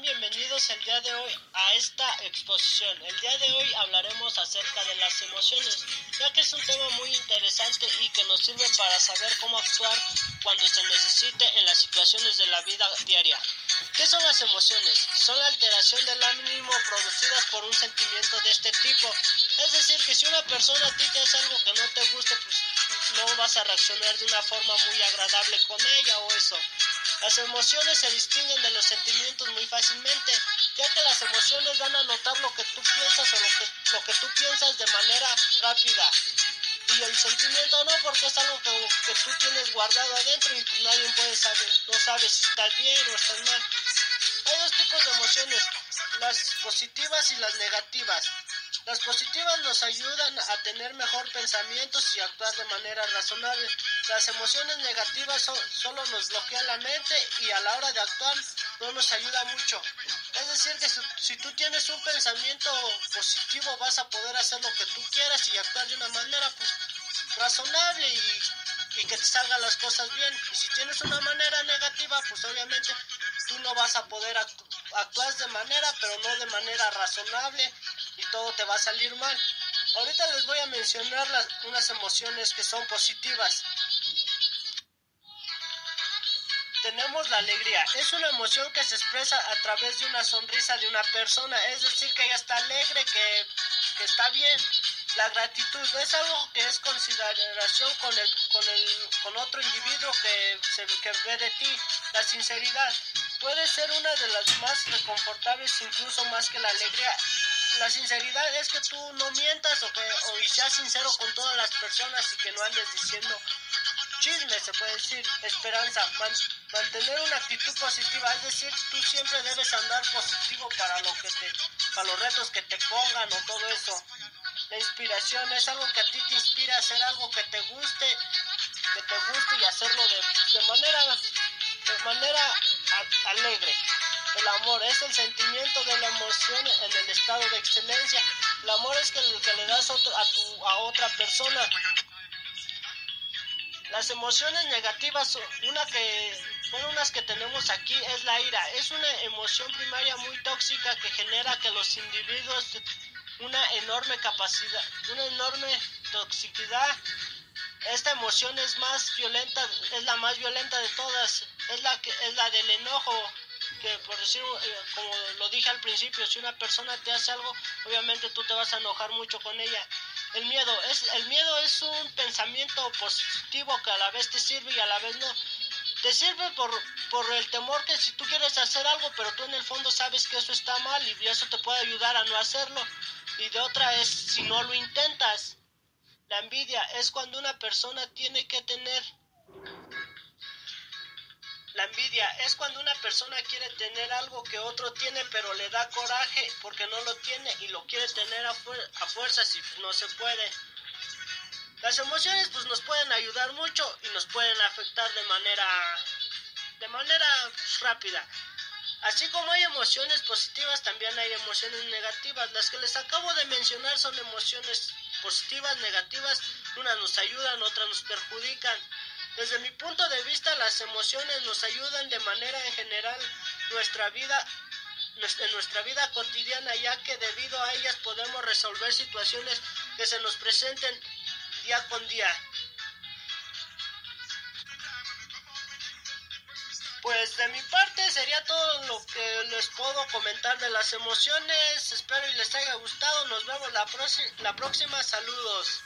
bienvenidos el día de hoy a esta exposición. El día de hoy hablaremos acerca de las emociones, ya que es un tema muy interesante y que nos sirve para saber cómo actuar cuando se necesite en las situaciones de la vida diaria. ¿Qué son las emociones? Son la alteración del ánimo producidas por un sentimiento de este tipo. Es decir, que si una persona a ti te hace algo que no te guste, pues no vas a reaccionar de una forma muy agradable con ella o eso. Las emociones se distinguen de los sentimientos muy fácilmente, ya que las emociones dan a notar lo que tú piensas o lo que, lo que tú piensas de manera rápida. Y el sentimiento no, porque es algo que, tú tienes guardado adentro y pues nadie puede saber, no sabes si estás bien o estás mal. Hay dos tipos de emociones, las positivas y las negativas. Las positivas nos ayudan a tener mejor pensamientos y actuar de manera razonable. Las emociones negativas solo nos bloquean la mente y a la hora de actuar no nos ayuda mucho. Es decir, que si, tú tienes un pensamiento positivo vas a poder hacer lo que tú quieras y actuar de una manera pues, razonable y, y que te salgan las cosas bien. Y si tienes una manera negativa, pues obviamente tú no vas a poder actuar de manera, pero no de manera razonable y todo te va a salir mal. Ahorita les voy a mencionar las, unas emociones que son positivas. Tenemos la alegría. Es una emoción que se expresa a través de una sonrisa de una persona. Es decir, que ella está alegre, que, que está bien. La gratitud es algo que es consideración con, el, con, el, con otro individuo que, se, que ve de ti. La sinceridad puede ser una de las más reconfortables, incluso más que la alegría la sinceridad es que tú no mientas o que o seas sincero con todas las personas y que no andes diciendo chisme, se puede decir, esperanza, mantener una actitud positiva, es decir, tú siempre debes andar positivo para lo que te, para los retos que te pongan o todo eso. La inspiración es algo que a ti te inspira a hacer algo que te guste, que te guste y hacerlo de, de manera, de manera alegre. El amor es el sentimiento de la emoción en el estado de excelencia. El amor es el que le das a, tu, a otra persona. Las emociones negativas, una que, bueno, unas que tenemos aquí es la ira. Es una emoción primaria muy tóxica que genera que los individuos una enorme capacidad, una enorme toxicidad. Esta emoción es más violenta, es la más violenta de todas, es la que es la del enojo, que por decir, eh, como lo dije al principio, si una persona te hace algo, obviamente tú te vas a enojar mucho con ella. El miedo es, el miedo es un pensamiento positivo que a la vez te sirve y a la vez no. Te sirve por, por el temor que si tú quieres hacer algo, pero tú en el fondo sabes que eso está mal y eso te puede ayudar a no hacerlo. Y de otra es si no lo intentas. La envidia es cuando una persona tiene que tener la envidia es cuando una persona quiere tener algo que otro tiene pero le da coraje porque no lo tiene y lo quiere tener a, fuerzas y no se puede. Las emociones pues nos pueden ayudar mucho y nos pueden afectar de manera de manera rápida. Así como hay emociones positivas, también hay emociones negativas. Las que les acabo de mencionar son emociones positivas, negativas. Unas nos ayudan, otras nos perjudican. Desde mi punto de vista, las emociones nos ayudan de manera en general nuestra vida en nuestra vida cotidiana, ya que debido a ellas podemos resolver situaciones que se nos presenten día con día. Pues de mi parte sería todo lo que les puedo comentar de las emociones. Espero y les haya gustado. Nos vemos la, la próxima. Saludos.